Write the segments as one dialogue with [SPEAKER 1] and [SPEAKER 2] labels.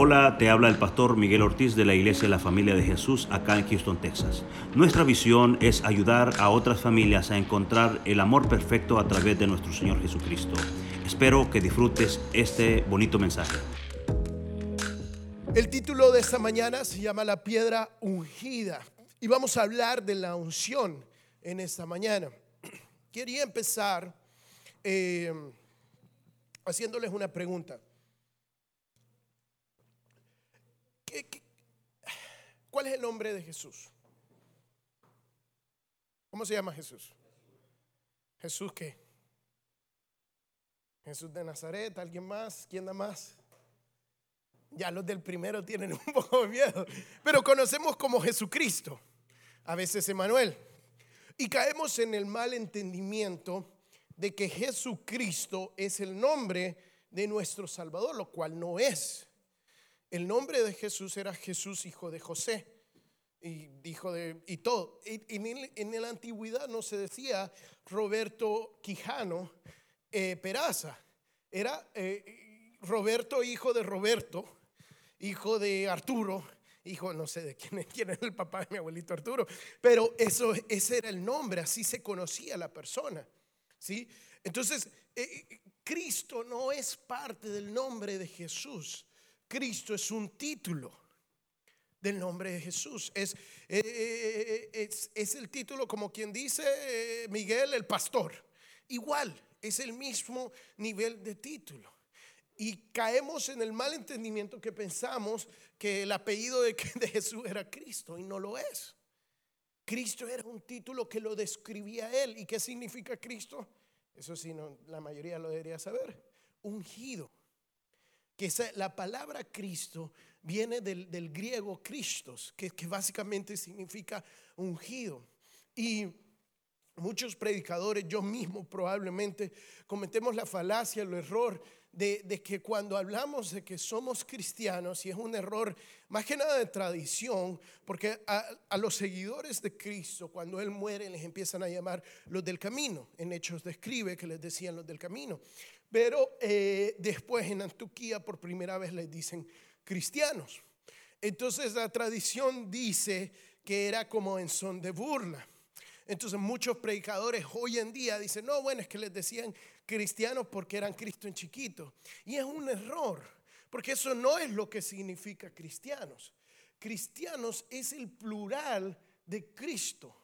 [SPEAKER 1] Hola, te habla el pastor Miguel Ortiz de la Iglesia de la Familia de Jesús acá en Houston, Texas. Nuestra visión es ayudar a otras familias a encontrar el amor perfecto a través de nuestro Señor Jesucristo. Espero que disfrutes este bonito mensaje.
[SPEAKER 2] El título de esta mañana se llama La piedra ungida y vamos a hablar de la unción en esta mañana. Quería empezar eh, haciéndoles una pregunta. Cuál es el nombre de Jesús? ¿Cómo se llama Jesús? ¿Jesús qué? Jesús de Nazaret, ¿alguien más? ¿Quién da más? Ya los del primero tienen un poco de miedo, pero conocemos como Jesucristo, a veces Emanuel. Y caemos en el mal entendimiento de que Jesucristo es el nombre de nuestro Salvador, lo cual no es. El nombre de Jesús era Jesús, hijo de José. Y hijo de, y todo. en, la antigüedad no se decía Roberto Quijano eh, Peraza. Era eh, Roberto, hijo de Roberto, hijo de Arturo, hijo, no sé de quién, quién es el papá de mi abuelito Arturo, pero eso, ese era el nombre, así se conocía la persona. ¿sí? Entonces, eh, Cristo no es parte del nombre de Jesús. Cristo es un título del nombre de Jesús. Es, eh, eh, eh, es, el título como quien dice Miguel el pastor. Igual, es el mismo nivel de título. Y caemos en el mal entendimiento que pensamos que el apellido de, de Jesús era Cristo y no lo es. Cristo era un título que lo describía él. ¿Y qué significa Cristo? Eso sí, no, la mayoría lo debería saber. Ungido que la palabra Cristo viene del, griego Christos, que, básicamente significa ungido. Y muchos predicadores, yo mismo probablemente, cometemos la falacia, el error de, que cuando hablamos de que somos cristianos, y es un error más que nada de tradición, porque a, a, los seguidores de Cristo, cuando Él muere, les empiezan a llamar los del camino. En Hechos describe que les decían los del camino. Pero eh, después en Antioquía por primera vez les dicen cristianos. Entonces la tradición dice que era como en son de burla. Entonces muchos predicadores hoy en día dicen, no, bueno, es que les decían cristianos porque eran Cristo en chiquito. Y es un error, porque eso no es lo que significa cristianos. Cristianos es el plural de Cristo.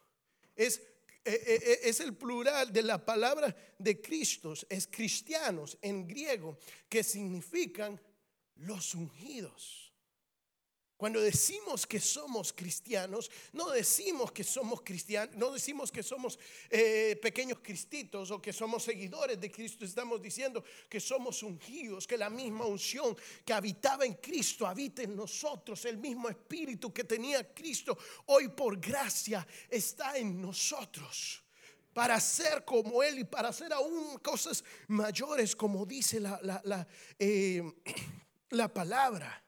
[SPEAKER 2] Es es el plural de la palabra de Cristos, es cristianos en griego, que significan los ungidos. Cuando decimos que somos cristianos, no decimos que somos cristianos, no decimos que somos eh, pequeños cristitos o que somos seguidores de Cristo, estamos diciendo que somos ungidos, que la misma unción que habitaba en Cristo habita en nosotros, el mismo espíritu que tenía Cristo, hoy por gracia está en nosotros. Para ser como Él y para hacer aún cosas mayores, como dice la, la, eh, la palabra.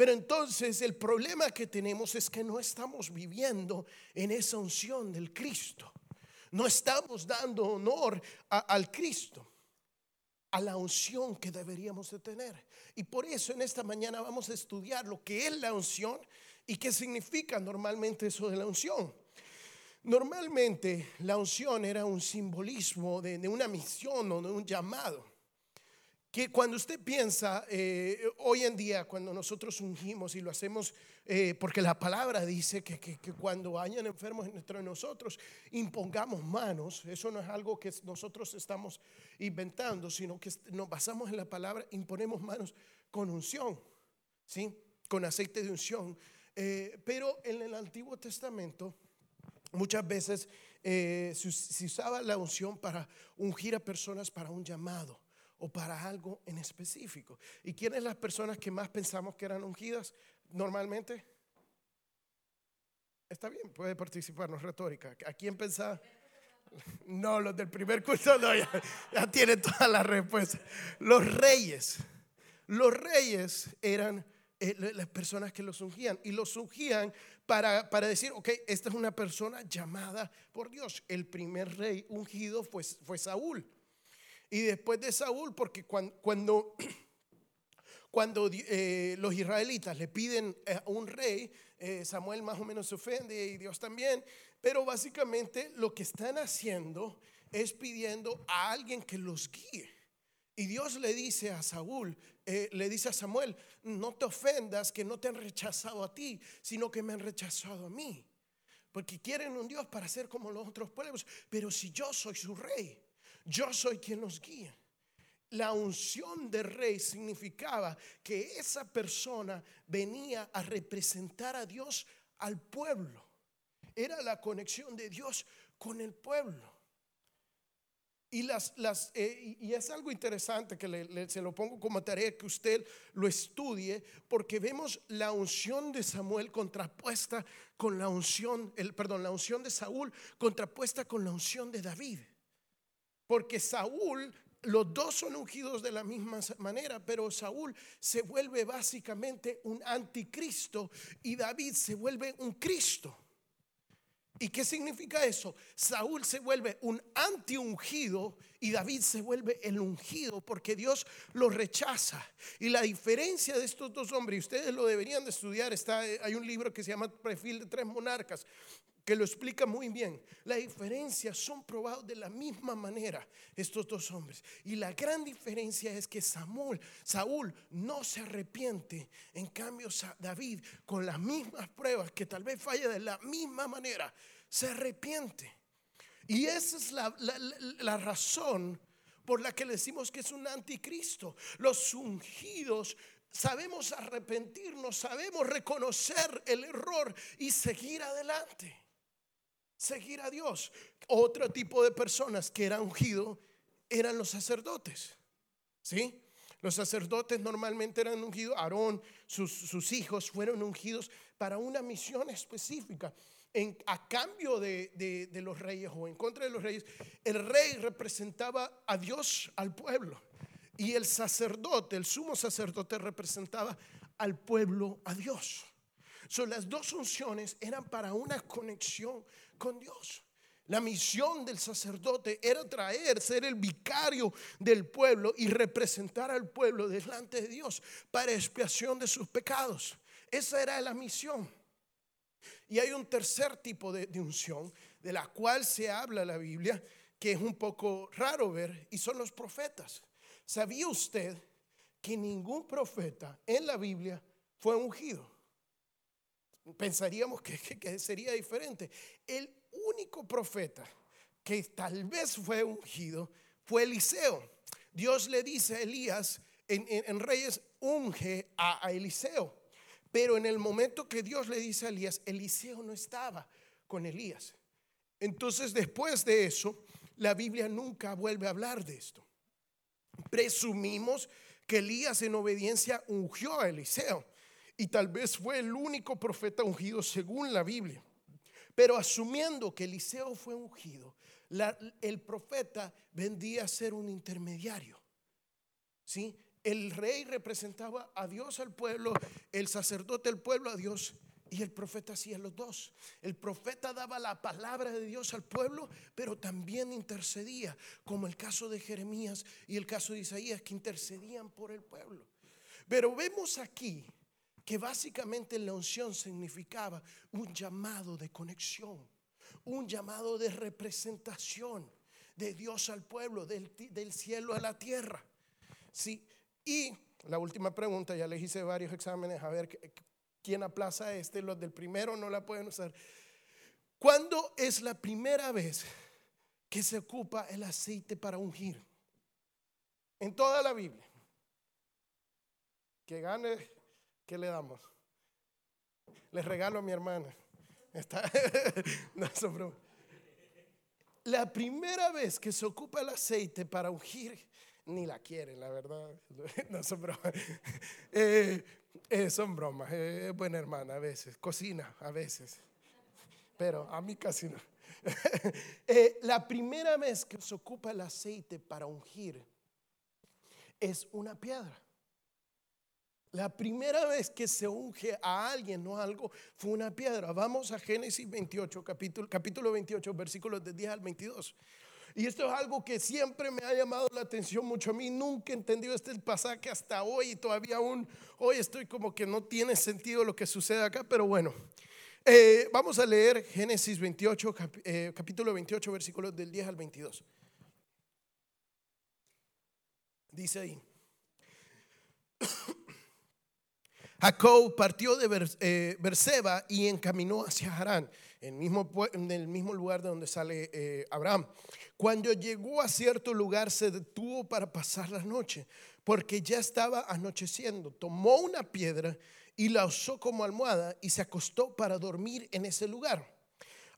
[SPEAKER 2] Pero entonces el problema que tenemos es que no estamos viviendo en esa unción del Cristo. No estamos dando honor al Cristo, a la unción que deberíamos de tener. Y por eso en esta mañana vamos a estudiar lo que es la unción y qué significa normalmente eso de la unción. Normalmente la unción era un simbolismo de una misión o de un llamado que cuando usted piensa, eh, hoy en día, cuando nosotros ungimos y lo hacemos, eh, porque la palabra dice que, que, cuando hayan enfermos entre nosotros, impongamos manos, eso no es algo que nosotros estamos inventando, sino que nos basamos en la palabra, imponemos manos con unción, ¿sí? con aceite de unción. Eh, pero en el Antiguo Testamento, muchas veces se usaba la unción para ungir a personas para un llamado o para algo en específico. ¿Y quiénes las personas que más pensamos que eran ungidas normalmente? Está bien, puede participar, no es retórica. ¿A quién pensaba? No, los del primer curso no, ya, tiene todas las respuestas. Los reyes. Los reyes eran eh, las personas que los ungían y los ungían para, para, decir, ok, esta es una persona llamada por Dios. El primer rey ungido fue, fue Saúl. Y después de Saúl, porque cuando, Cuando eh, los israelitas le piden a un rey, eh, Samuel más o menos se ofende y Dios también, pero básicamente lo que están haciendo es pidiendo a alguien que los guíe. Y Dios le dice a Saúl, eh, le dice a Samuel, no te ofendas que no te han rechazado a ti, sino que me han rechazado a mí. Porque quieren un Dios para ser como los otros pueblos. Pero si yo soy su rey, yo soy quien los guía. La unción de rey significaba que esa persona venía a representar a Dios al pueblo. Era la conexión de Dios con el pueblo. Y, eh, es algo interesante que se lo pongo como tarea que usted lo estudie, porque vemos la unción de Samuel contrapuesta con la unción, el, perdón, la unción de Saúl contrapuesta con la unción de David. Porque Saúl, los dos son ungidos de la misma manera, pero Saúl se vuelve básicamente un anticristo y David se vuelve un Cristo. ¿Y qué significa eso? Saúl se vuelve un anti-ungido y David se vuelve el ungido porque Dios lo rechaza. Y la diferencia de estos dos hombres, y ustedes lo deberían de estudiar, está, hay un libro que se llama Perfil de tres monarcas, que lo explica muy bien. La diferencia son probados de la misma manera estos dos hombres. Y la gran diferencia es que Samuel, Saúl no se arrepiente. En cambio, David, con las mismas pruebas, que tal vez falla de la misma manera, se arrepiente. Y esa es la, la razón por la que le decimos que es un anticristo. Los ungidos sabemos arrepentirnos, sabemos reconocer el error y seguir adelante seguir a Dios. Otro tipo de personas que eran ungidos eran los sacerdotes. ¿Sí? Los sacerdotes normalmente eran ungidos, Aarón, sus, hijos fueron ungidos para una misión específica. A cambio de, de, los reyes o en contra de los reyes, el rey representaba a Dios al pueblo y el sacerdote, el sumo sacerdote representaba al pueblo a Dios. Son las dos unciones eran para una conexión con Dios. La misión del sacerdote era traer, ser el vicario del pueblo y representar al pueblo delante de Dios para expiación de sus pecados. Esa era la misión. Y hay un tercer tipo de, unción de la cual se habla la Biblia, que es un poco raro ver, y son los profetas. ¿Sabía usted que ningún profeta en la Biblia fue ungido? Pensaríamos que, sería diferente. El único profeta que tal vez fue ungido fue Eliseo. Dios le dice a Elías en, Reyes, unge a, Eliseo. Pero en el momento que Dios le dice a Elías, Eliseo no estaba con Elías. Entonces después de eso, la Biblia nunca vuelve a hablar de esto. Presumimos que Elías en obediencia ungió a Eliseo y tal vez fue el único profeta ungido según la Biblia. Pero asumiendo que Eliseo fue ungido, el profeta vendía a ser un intermediario. ¿Sí? El rey representaba a Dios al pueblo, el sacerdote al pueblo a Dios y el profeta hacía los dos. El profeta daba la palabra de Dios al pueblo, pero también intercedía, como el caso de Jeremías y el caso de Isaías, que intercedían por el pueblo. Pero vemos aquí que básicamente la unción significaba un llamado de conexión, un llamado de representación de Dios al pueblo, del, cielo a la tierra. Sí, y la última pregunta, ya les hice varios exámenes a ver quién aplaza este, los del primero no la pueden usar. ¿Cuándo es la primera vez que se ocupa el aceite para ungir? En toda la Biblia. Que gane ¿Qué le damos? Le regalo a mi hermana. Está, la primera vez que se ocupa el aceite para ungir, ni la quieren, la verdad. No son bromas. Eh, eh, son bromas. Eh, buena hermana a veces. Cocina a veces. Pero a mí casi no. la primera vez que se ocupa el aceite para ungir es una piedra. La primera vez que se unge a alguien o algo fue una piedra. Vamos a Génesis 28, capítulo, capítulo 28, versículos de 10 al 22. Y esto es algo que siempre me ha llamado la atención mucho a mí. Nunca he entendido este pasaje hasta hoy y todavía aún hoy estoy como que no tiene sentido lo que sucede acá, pero bueno. Eh, vamos a leer Génesis 28, eh, capítulo 28, versículos del 10 al 22. Dice ahí. Jacob partió de eh, Berseba y encaminó hacia Harán, en el mismo, lugar de donde sale Abraham. Cuando llegó a cierto lugar se detuvo para pasar la noche, porque ya estaba anocheciendo. Tomó una piedra y la usó como almohada y se acostó para dormir en ese lugar.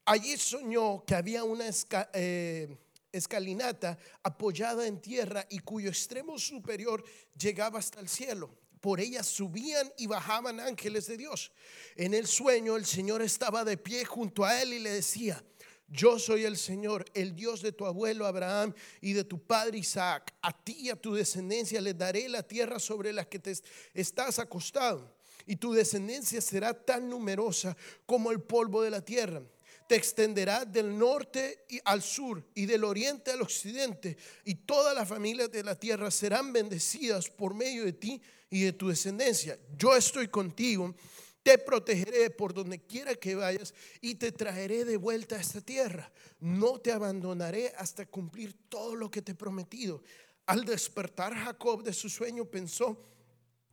[SPEAKER 2] Allí soñó que había una eh, escalinata apoyada en tierra y cuyo extremo superior llegaba hasta el cielo. Por ella subían y bajaban ángeles de Dios. En el sueño el Señor estaba de pie junto a él y le decía, yo soy el Señor, el Dios de tu abuelo Abraham y de tu padre Isaac. A ti y a tu descendencia le daré la tierra sobre la que te estás acostado y tu descendencia será tan numerosa como el polvo de la tierra. Te extenderá del norte al sur y del oriente al occidente, y todas las familias de la tierra serán bendecidas por medio de ti y de tu descendencia. Yo estoy contigo, te protegeré por donde quiera que vayas y te traeré de vuelta a esta tierra. No te abandonaré hasta cumplir todo lo que te he prometido. Al despertar Jacob de su sueño pensó,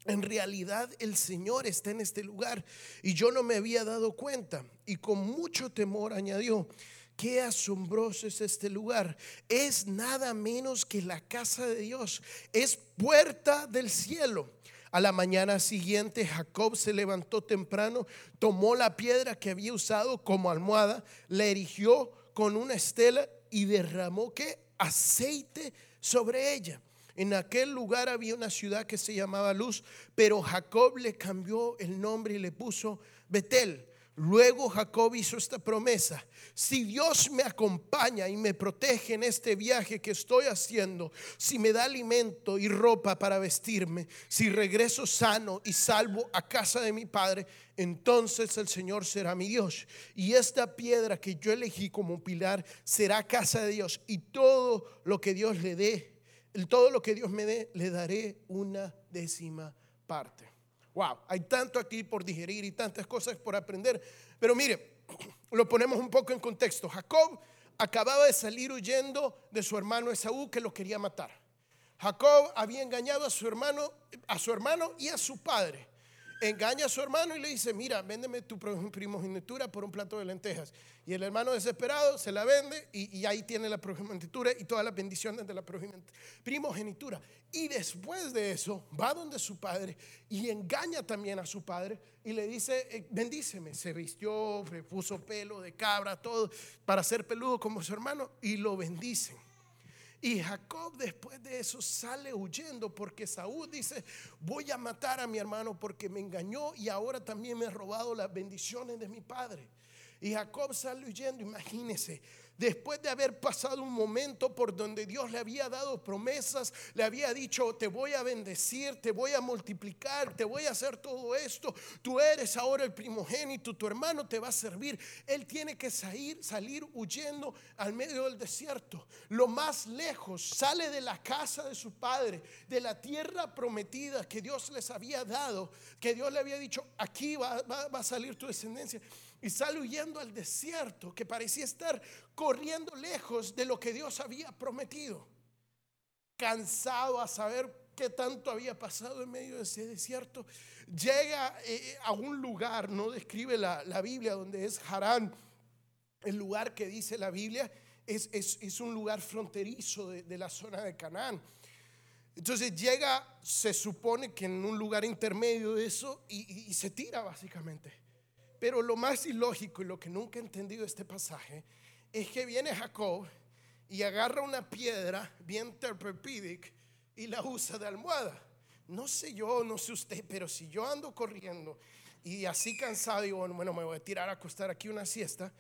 [SPEAKER 2] en realidad el Señor está en este lugar y yo no me había dado cuenta. Y con mucho temor añadió, qué asombroso es este lugar. Es nada menos que la casa de Dios. Es puerta del cielo. A la mañana siguiente Jacob se levantó temprano, tomó la piedra que había usado como almohada, la erigió con una estela y derramó que aceite sobre ella. En aquel lugar había una ciudad que se llamaba Luz, pero Jacob le cambió el nombre y le puso Betel. Luego Jacob hizo esta promesa, si Dios me acompaña y me protege en este viaje que estoy haciendo, si me da alimento y ropa para vestirme, si regreso sano y salvo a casa de mi padre, entonces el Señor será mi Dios. Y esta piedra que yo elegí como pilar será casa de Dios y todo lo que Dios le dé todo lo que Dios me dé, le daré una décima parte. Wow, hay tanto aquí por digerir y tantas cosas por aprender. Pero mire, lo ponemos un poco en contexto. Jacob acababa de salir huyendo de su hermano Esaú que lo quería matar. Jacob había engañado a su hermano, a su hermano y a su padre engaña a su hermano y le dice, mira, véndeme tu primogenitura por un plato de lentejas. Y el hermano desesperado se la vende y, ahí tiene la primogenitura y todas las bendiciones de la primogenitura. Y después de eso va donde su padre y engaña también a su padre y le dice, eh, bendíceme. Se vistió, puso pelo de cabra, todo para ser peludo como su hermano y lo bendicen. Y Jacob después de eso sale huyendo porque Saúl dice, voy a matar a mi hermano porque me engañó y ahora también me ha robado las bendiciones de mi padre. Y Jacob sale huyendo, imagínese, después de haber pasado un momento por donde Dios le había dado promesas, le había dicho, te voy a bendecir, te voy a multiplicar, te voy a hacer todo esto, tú eres ahora el primogénito, tu hermano te va a servir. Él tiene que salir, salir huyendo al medio del desierto, lo más lejos, sale de la casa de su padre, de la tierra prometida que Dios les había dado, que Dios le había dicho, aquí va, va a salir tu descendencia y sale huyendo al desierto que parecía estar corriendo lejos de lo que Dios había prometido. Cansado a saber qué tanto había pasado en medio de ese desierto, llega eh, a un lugar, no describe la, Biblia, donde es Harán, el lugar que dice la Biblia, es, es, un lugar fronterizo de, la zona de Canaán. Entonces llega, se supone que en un lugar intermedio de eso, y se tira básicamente. Pero lo más ilógico y lo que nunca he entendido de este pasaje es que viene Jacob y agarra una piedra bien terpepídic y la usa de almohada. No sé yo, no sé usted, pero si yo ando corriendo y así cansado, digo, bueno, me voy a tirar a acostar aquí una siesta,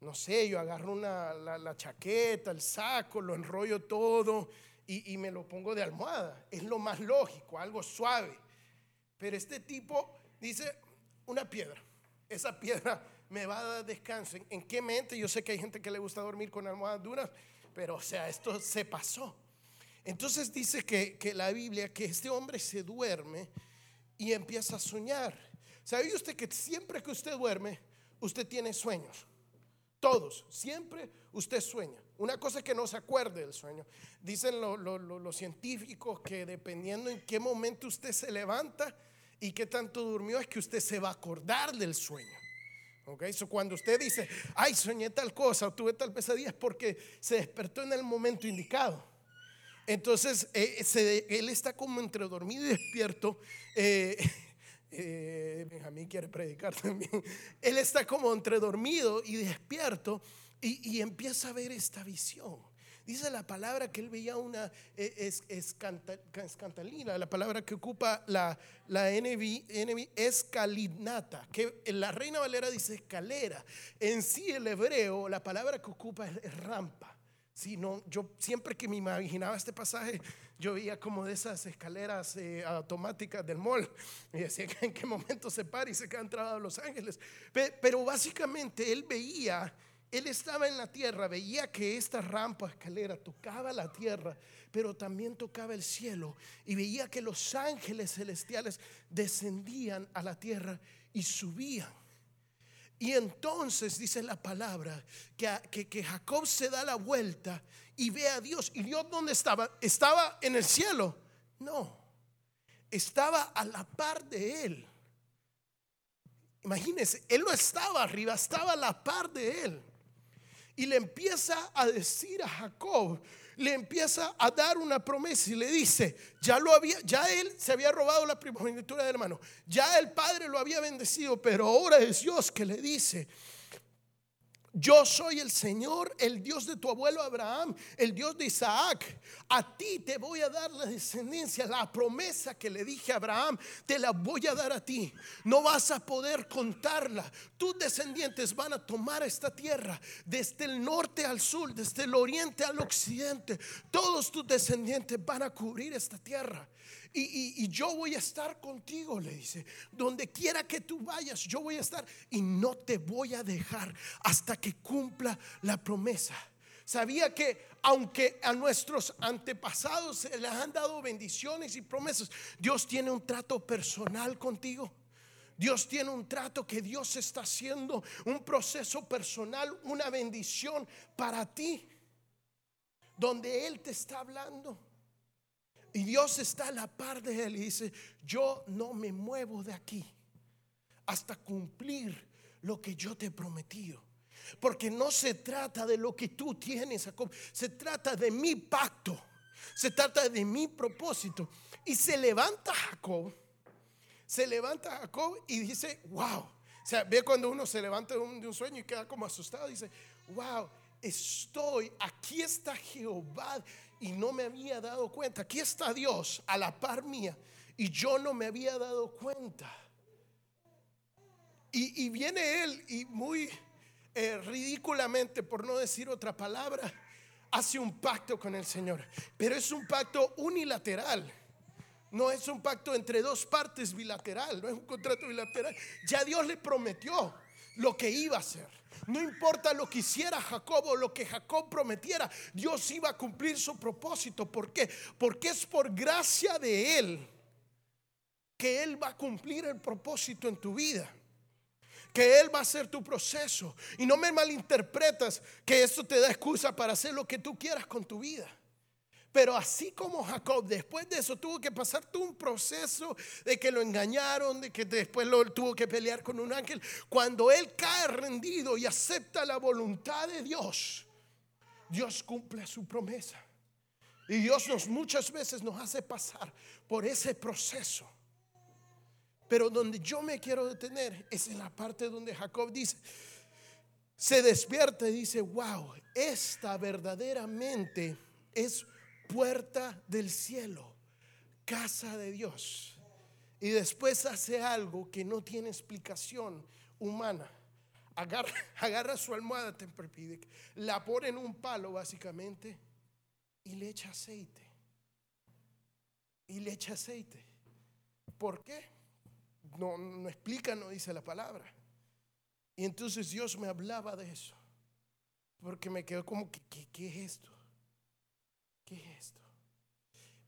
[SPEAKER 2] no sé, yo agarro una, la, chaqueta, el saco, lo enrollo todo y, y me lo pongo de almohada. Es lo más lógico, algo suave. Pero este tipo dice una piedra esa piedra me va a dar descanso. ¿En, qué mente? Yo sé que hay gente que le gusta dormir con almohadas duras. pero o sea, esto se pasó. Entonces dice que, que la Biblia, que este hombre se duerme y empieza a soñar. ¿Sabe usted que siempre que usted duerme, usted tiene sueños? Todos, siempre usted sueña. Una cosa es que no se acuerde del sueño. Dicen los científicos que dependiendo en qué momento usted se levanta y qué tanto durmió, es que usted se va a acordar del sueño. Ok, eso cuando usted dice, ay, soñé tal cosa o tuve tal pesadilla, es porque se despertó en el momento indicado. Entonces, eh, él está como entre dormido y despierto. Eh, eh, Benjamín quiere predicar también. Él está como entre dormido y despierto y, empieza a ver esta visión. Dice la palabra que él veía una eh, es, escantalina, la palabra que ocupa la, la NB, escalinata, que la Reina Valera dice escalera. En sí el hebreo, la palabra que ocupa es, rampa. Si no, yo siempre que me imaginaba este pasaje, yo veía como de esas escaleras eh, automáticas del mall. Y decía en qué momento se para y se queda entrado a Los Ángeles. Pero básicamente él veía, él estaba en la tierra, veía que esta rampa, escalera, tocaba la tierra, pero también tocaba el cielo. Y veía que los ángeles celestiales descendían a la tierra y subían. Y entonces dice la palabra que, Jacob se da la vuelta y ve a Dios. ¿Y Dios dónde estaba? ¿Estaba en el cielo? No, estaba a la par de él. Imagínense, él no estaba arriba, estaba a la par de él. Y le empieza a decir a Jacob, le empieza a dar una promesa y le dice, ya lo había, ya él se había robado la primogenitura del hermano, ya el padre lo había bendecido, pero ahora es Dios que le dice, yo soy el Señor, el Dios de tu abuelo Abraham, el Dios de Isaac. A ti te voy a dar la descendencia, la promesa que le dije a Abraham, te la voy a dar a ti. No vas a poder contarla. Tus descendientes van a tomar esta tierra desde el norte al sur, desde el oriente al occidente. Todos tus descendientes van a cubrir esta tierra. Y, yo voy a estar contigo, le dice. Donde quiera que tú vayas, yo voy a estar y no te voy a dejar hasta que cumpla la promesa. Sabía que aunque a nuestros antepasados se les han dado bendiciones y promesas, Dios tiene un trato personal contigo. Dios tiene un trato que Dios está haciendo, un proceso personal, una bendición para ti, donde Él te está hablando. Y Dios está a la par de él y dice, yo no me muevo de aquí hasta cumplir lo que yo te he. Porque no se trata de lo que tú tienes, Jacob. Se trata de mi pacto. Se trata de mi propósito. Y se levanta Jacob. Se levanta Jacob y dice, wow. O sea, ve cuando uno se levanta de un, de un sueño y queda como asustado. Dice, wow, estoy, aquí está Jehová y no me había dado cuenta. Aquí está Dios a la par mía y yo no me había dado cuenta. Y, viene él y muy eh, ridículamente, por no decir otra palabra, hace un pacto con el Señor. Pero es un pacto unilateral. No es un pacto entre dos partes bilateral, no es un contrato bilateral. Ya Dios le prometió lo que iba a hacer. No importa lo que hiciera Jacob o lo que Jacob prometiera, Dios iba a cumplir su propósito. ¿Por qué? Porque es por gracia de Él que Él va a cumplir el propósito en tu vida. Que Él va a hacer tu proceso. Y no me malinterpretas que esto te da excusa para hacer lo que tú quieras con tu vida. Pero así como Jacob, después de eso tuvo que pasar todo un proceso de que lo engañaron, de que después tuvo que pelear con un ángel. Cuando él cae rendido y acepta la voluntad de Dios, Dios cumple su promesa. Y Dios nos muchas veces nos hace pasar por ese proceso. Pero donde yo me quiero detener es en la parte donde Jacob dice, se despierta y dice, wow, esta verdaderamente es puerta del cielo, casa de Dios. Y después hace algo que no tiene explicación humana. Agarra, su almohada Tempur-Pedic, la pone en un palo básicamente y le echa aceite. Y le echa aceite. ¿Por qué? No, no explica, no dice la palabra. Y entonces Dios me hablaba de eso. Porque me quedó como, ¿qué, qué, qué es esto?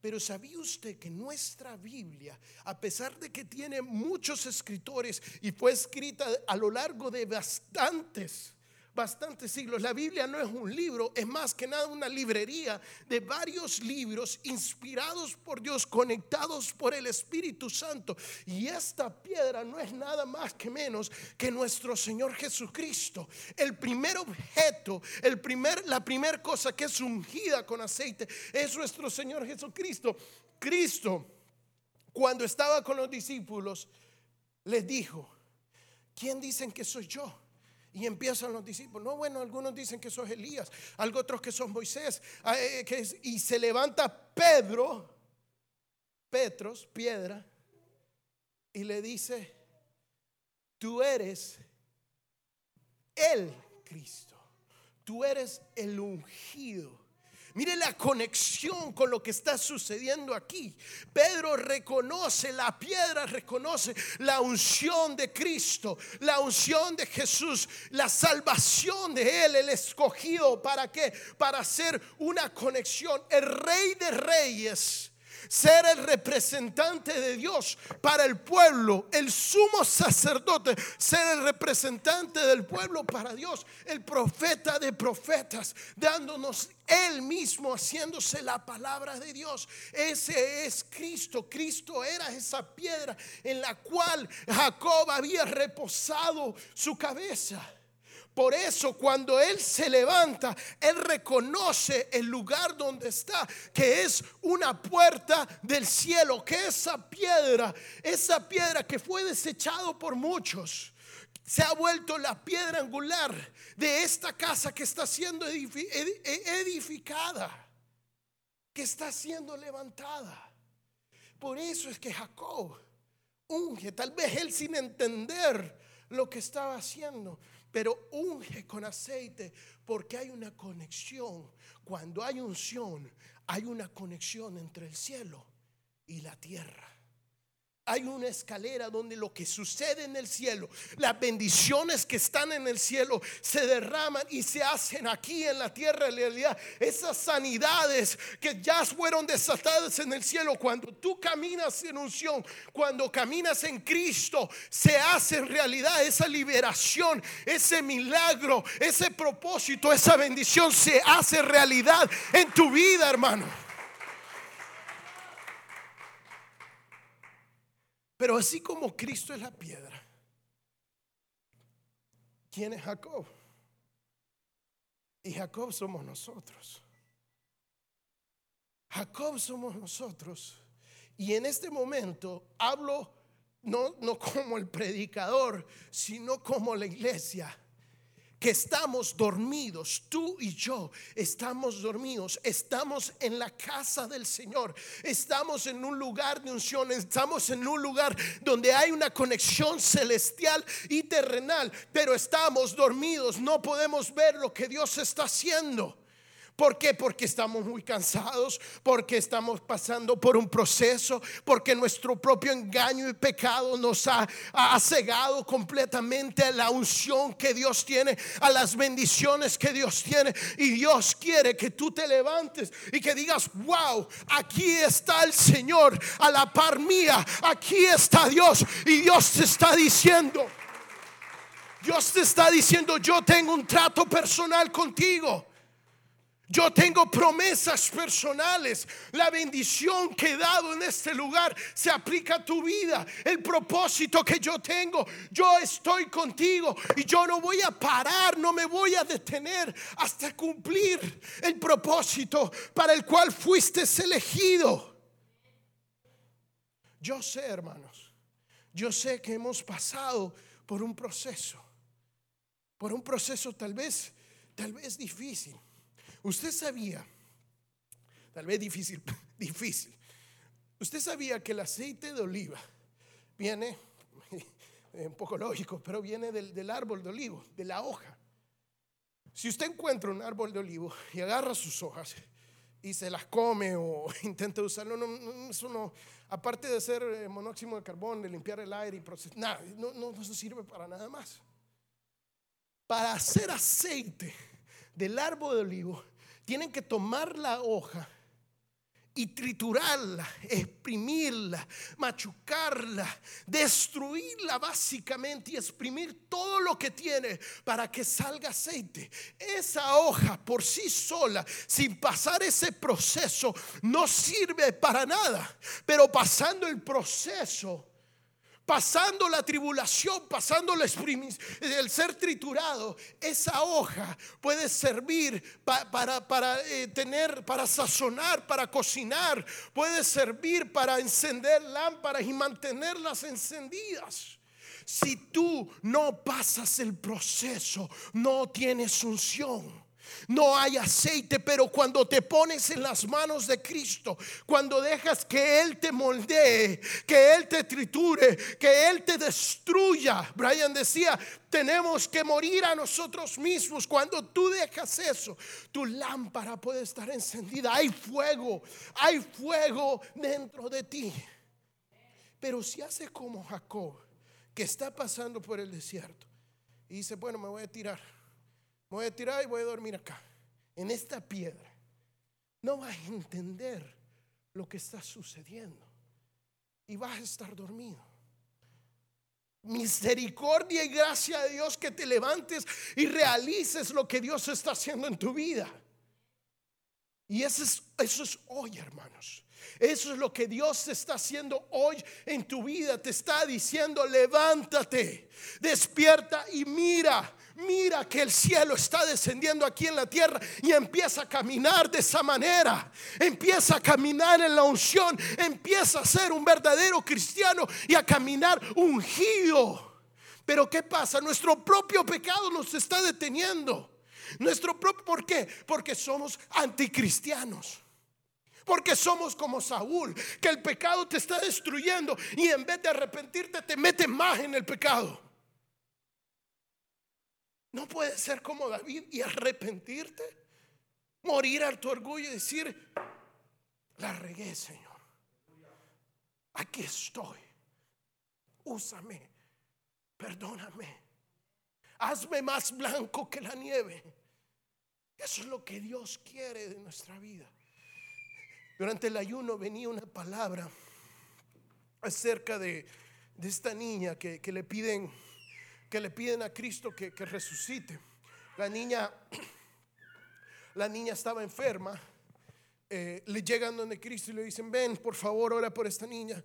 [SPEAKER 2] Pero ¿sabía usted que nuestra Biblia, a pesar de que tiene muchos escritores y fue escrita a lo largo de bastantes bastantes siglos. La Biblia no es un libro, es más que nada una librería de varios libros inspirados por Dios, conectados por el Espíritu Santo. Y esta piedra no es nada más que menos que nuestro Señor Jesucristo. El primer objeto, el primer, la primera cosa que es ungida con aceite es nuestro Señor Jesucristo. Cristo, cuando estaba con los discípulos, les dijo, ¿quién dicen que soy yo? Y empiezan los discípulos. No, bueno, algunos dicen que sos Elías, algo otros que sos Moisés. Ah, eh, que y se levanta Pedro, Petros, piedra, y le dice, tú eres el Cristo, tú eres el ungido Mire la conexión con lo que está sucediendo aquí. Pedro reconoce la piedra, reconoce la unción de Cristo, la unción de Jesús, la salvación de Él, el escogido. ¿Para qué? Para hacer una conexión. El rey de reyes ser el representante de Dios para el pueblo, el sumo sacerdote, ser el representante del pueblo para Dios, el profeta de profetas, dándonos él mismo haciéndose la palabra de Dios. Ese es Cristo. Cristo era esa piedra en la cual Jacob había reposado su cabeza. Por eso cuando Él se levanta, Él reconoce el lugar donde está, que es una puerta del cielo, que esa piedra, esa piedra que fue desechado por muchos, se ha vuelto la piedra angular de esta casa que está siendo edificada, que está siendo levantada. Por eso es que Jacob unge, tal vez él sin entender lo que estaba haciendo, pero unge con aceite porque hay una conexión. Cuando hay unción, hay una conexión entre el cielo y la tierra. Hay una escalera donde lo que sucede en el cielo, las bendiciones que están en el cielo se derraman y se hacen aquí en la tierra realidad. Esas sanidades que ya fueron desatadas en el cielo, cuando tú caminas en unción, cuando caminas en Cristo, se hace en realidad esa liberación, ese milagro, ese propósito, esa bendición se hace realidad en tu vida, hermano. Pero así como Cristo es la piedra, ¿quién es Jacob? Y Jacob somos nosotros. Jacob somos nosotros. Y en este momento hablo no, no como el predicador, sino como la iglesia que estamos dormidos, tú y yo estamos dormidos, estamos en la casa del Señor, estamos en un lugar de unción, estamos en un lugar donde hay una conexión celestial y terrenal, pero estamos dormidos, no podemos ver lo que Dios está haciendo. ¿Por qué? Porque estamos muy cansados, porque estamos pasando por un proceso, porque nuestro propio engaño y pecado nos ha, ha, cegado completamente a la unción que Dios tiene, a las bendiciones que Dios tiene. Y Dios quiere que tú te levantes y que digas, wow, aquí está el Señor a la par mía, aquí está Dios. Y Dios te está diciendo, Dios te está diciendo, yo tengo un trato personal contigo. Yo tengo promesas personales. La bendición que he dado en este lugar se aplica a tu vida. El propósito que yo tengo, yo estoy contigo y yo no voy a parar, no me voy a detener hasta cumplir el propósito para el cual fuiste elegido. Yo sé, hermanos, yo sé que hemos pasado por un proceso, por un proceso tal vez, tal vez difícil Usted sabía, tal vez difícil, difícil. Usted sabía que el aceite de oliva viene, un poco lógico, pero viene del, árbol de olivo, de la hoja. Si usted encuentra un árbol de olivo y agarra sus hojas y se las come o intenta usarlo, no, eso no, aparte de ser eh, monóxido de carbón, de limpiar el aire y procesar, nada, no, no, no sirve para nada más. Para hacer aceite del árbol de olivo tienen que tomar la hoja y triturarla, exprimirla, machucarla, destruirla básicamente y exprimir todo lo que tiene para que salga aceite. Esa hoja por sí sola, sin pasar ese proceso, no sirve para nada, pero pasando el proceso pasando la tribulación, pasando el ser triturado, esa hoja puede servir para, eh, tener, para sazonar, para cocinar, puede servir para encender lámparas y mantenerlas encendidas. Si tú no pasas el proceso, no tienes unción no hay aceite, pero cuando te pones en las manos de Cristo, cuando dejas que Él te moldee, que Él te triture, que Él te destruya, Brian decía, tenemos que morir a nosotros mismos. Cuando tú dejas eso, tu lámpara puede estar encendida. Hay fuego, hay fuego dentro de ti. Pero si haces como Jacob, que está pasando por el desierto, y dice, bueno, me voy a tirar voy a tirar y voy a dormir acá, en esta piedra. No vas a entender lo que está sucediendo y vas a estar dormido. Misericordia y gracia de Dios que te levantes y realices lo que Dios está haciendo en tu vida. Y eso es, eso es hoy, hermanos. Eso es lo que Dios está haciendo hoy en tu vida. Te está diciendo, levántate, despierta y mira. Mira que el cielo está descendiendo aquí en la tierra y empieza a caminar de esa manera. Empieza a caminar en la unción. Empieza a ser un verdadero cristiano y a caminar ungido. Pero ¿qué pasa? Nuestro propio pecado nos está deteniendo. Nuestro propio, ¿por qué? Porque somos anticristianos. Porque somos como Saúl, que el pecado te está destruyendo y en vez de arrepentirte te mete más en el pecado. No puedes ser como David y arrepentirte, morir a tu orgullo y decir, la regué, Señor. Aquí estoy. Úsame, perdóname. Hazme más blanco que la nieve. Eso es lo que Dios quiere de nuestra vida. Durante el ayuno venía una palabra acerca de, esta niña que, le piden que le piden a Cristo que, resucite. La niña, la niña estaba enferma. Eh, le llegan donde Cristo y le dicen, ven, por favor, ora por esta niña.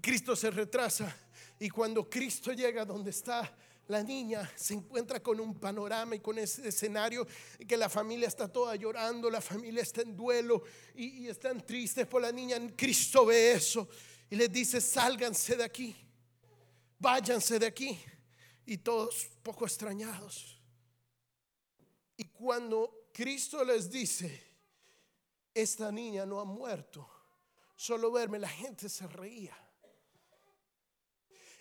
[SPEAKER 2] Cristo se retrasa y cuando Cristo llega donde está la niña se encuentra con un panorama y con ese escenario que la familia está toda llorando, la familia está en duelo y, están tristes por la niña. Cristo ve eso y les dice, sálganse de aquí, váyanse de aquí. Y todos poco extrañados. Y cuando Cristo les dice, esta niña no ha muerto, solo verme, la gente se reía.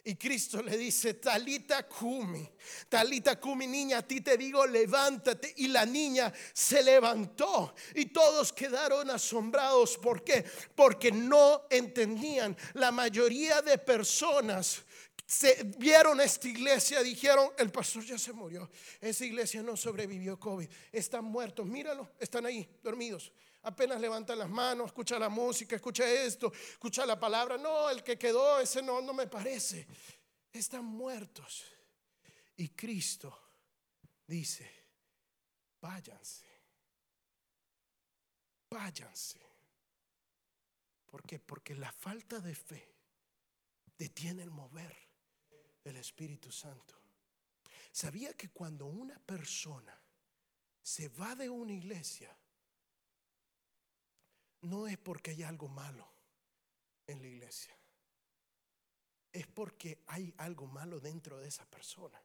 [SPEAKER 2] Y Cristo le dice, Talita Kumi, Talita Kumi, niña, a ti te digo, levántate. Y la niña se levantó y todos quedaron asombrados. ¿Por qué? Porque no entendían. La mayoría de personas se vieron esta iglesia, dijeron, el pastor ya se murió. Esa iglesia no sobrevivió COVID. Están muertos, míralo, están ahí, dormidos. Apenas levantan las manos, escucha la música, escucha esto, escucha la palabra. No, el que quedó, ese no, no me parece. Están muertos. Y Cristo dice, váyanse, váyanse. ¿Por qué? Porque la falta de fe detiene el mover del Espíritu Santo. ¿Sabía que cuando una persona se va de una iglesia, no es porque hay algo malo en la iglesia. Es porque hay algo malo dentro de esa persona.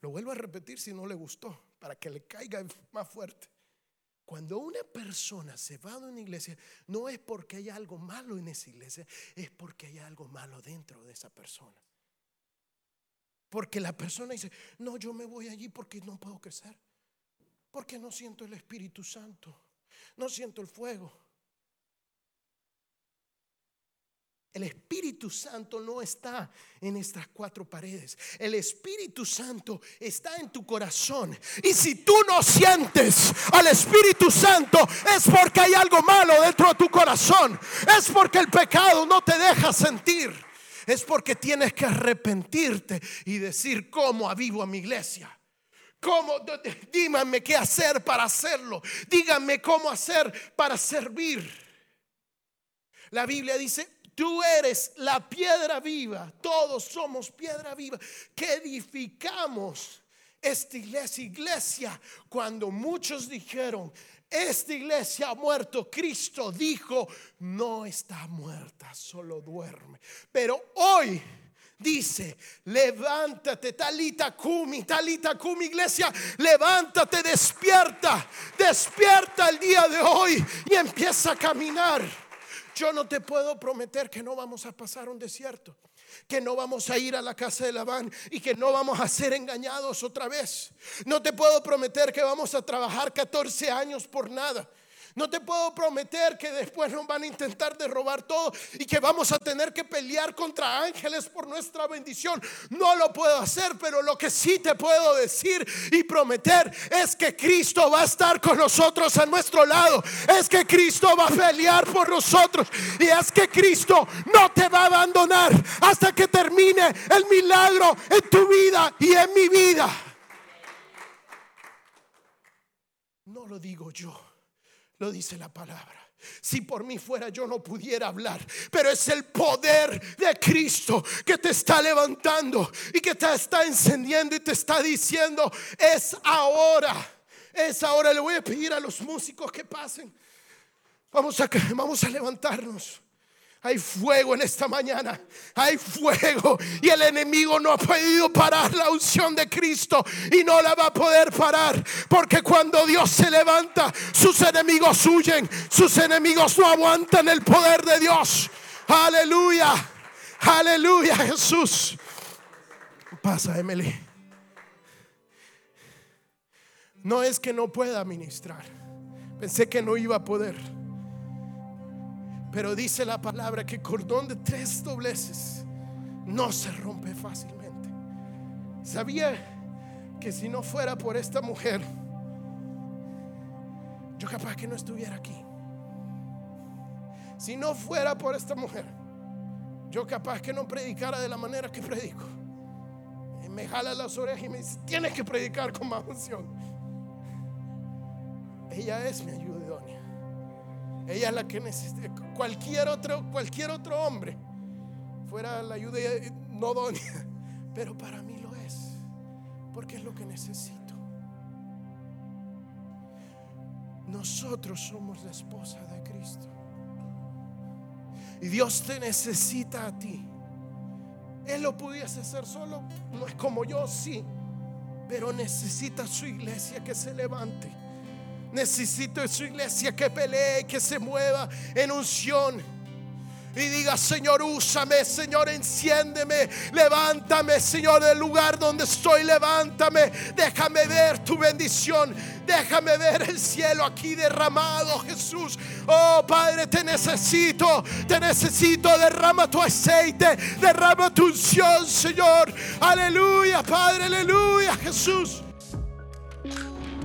[SPEAKER 2] Lo vuelvo a repetir si no le gustó, para que le caiga más fuerte. Cuando una persona se va de una iglesia, no es porque hay algo malo en esa iglesia, es porque hay algo malo dentro de esa persona. Porque la persona dice, no, yo me voy allí porque no puedo crecer. Porque no siento el Espíritu Santo. No siento el fuego. El Espíritu Santo no está en estas cuatro paredes. El Espíritu Santo está en tu corazón. Y si tú no sientes al Espíritu Santo, es porque hay algo malo dentro de tu corazón. Es porque el pecado no te deja sentir. Es porque tienes que arrepentirte y decir cómo avivo a mi iglesia. ¿Cómo? Díganme qué hacer para hacerlo. Díganme cómo hacer para servir. La Biblia dice, Tú eres la piedra viva, todos somos piedra viva, que edificamos esta iglesia. Iglesia, cuando muchos dijeron, esta iglesia ha muerto, Cristo dijo, no está muerta, solo duerme. Pero hoy dice, levántate, talita kumi, talita kumi, iglesia, levántate, despierta, despierta el día de hoy y empieza a caminar. Yo no te puedo prometer que no vamos a pasar un desierto, que no vamos a ir a la casa de Labán y que no vamos a ser engañados otra vez. No te puedo prometer que vamos a trabajar 14 años por nada. No te puedo prometer que después nos van a intentar derrobar todo y que vamos a tener que pelear contra ángeles por nuestra bendición. No lo puedo hacer, pero lo que sí te puedo decir y prometer es que Cristo va a estar con nosotros a nuestro lado. Es que Cristo va a pelear por nosotros y es que Cristo no te va a abandonar hasta que termine el milagro en tu vida y en mi vida. No lo digo yo lo dice la palabra. Si por mí fuera yo no pudiera hablar, pero es el poder de Cristo que te está levantando y que te está encendiendo y te está diciendo, es ahora, es ahora. Le voy a pedir a los músicos que pasen. Vamos a, vamos a levantarnos. Hay fuego en esta mañana. Hay fuego. Y el enemigo no ha podido parar la unción de Cristo. Y no la va a poder parar. Porque cuando Dios se levanta, sus enemigos huyen. Sus enemigos no aguantan el poder de Dios. Aleluya. Aleluya Jesús. Pasa, Emily. No es que no pueda ministrar. Pensé que no iba a poder. Pero dice la palabra que cordón de tres dobleces no se rompe fácilmente. Sabía que si no fuera por esta mujer, yo capaz que no estuviera aquí. Si no fuera por esta mujer, yo capaz que no predicara de la manera que predico. Y me jala las orejas y me dice, tienes que predicar con más unción. Ella es mi ayuda. Ella es la que necesita. Cualquier otro, cualquier otro hombre fuera la ayuda no donia. Pero para mí lo es. Porque es lo que necesito. Nosotros somos la esposa de Cristo. Y Dios te necesita a ti. Él lo pudiese hacer solo, no es como yo, sí. Pero necesita su iglesia que se levante Necesito su iglesia que pelee, que se mueva en unción. Y diga, Señor, úsame, Señor, enciéndeme, levántame, Señor, del lugar donde estoy, levántame, déjame ver tu bendición, déjame ver el cielo aquí derramado, Jesús. Oh, Padre, te necesito, te necesito, derrama tu aceite, derrama tu unción, Señor. Aleluya, Padre, aleluya, Jesús.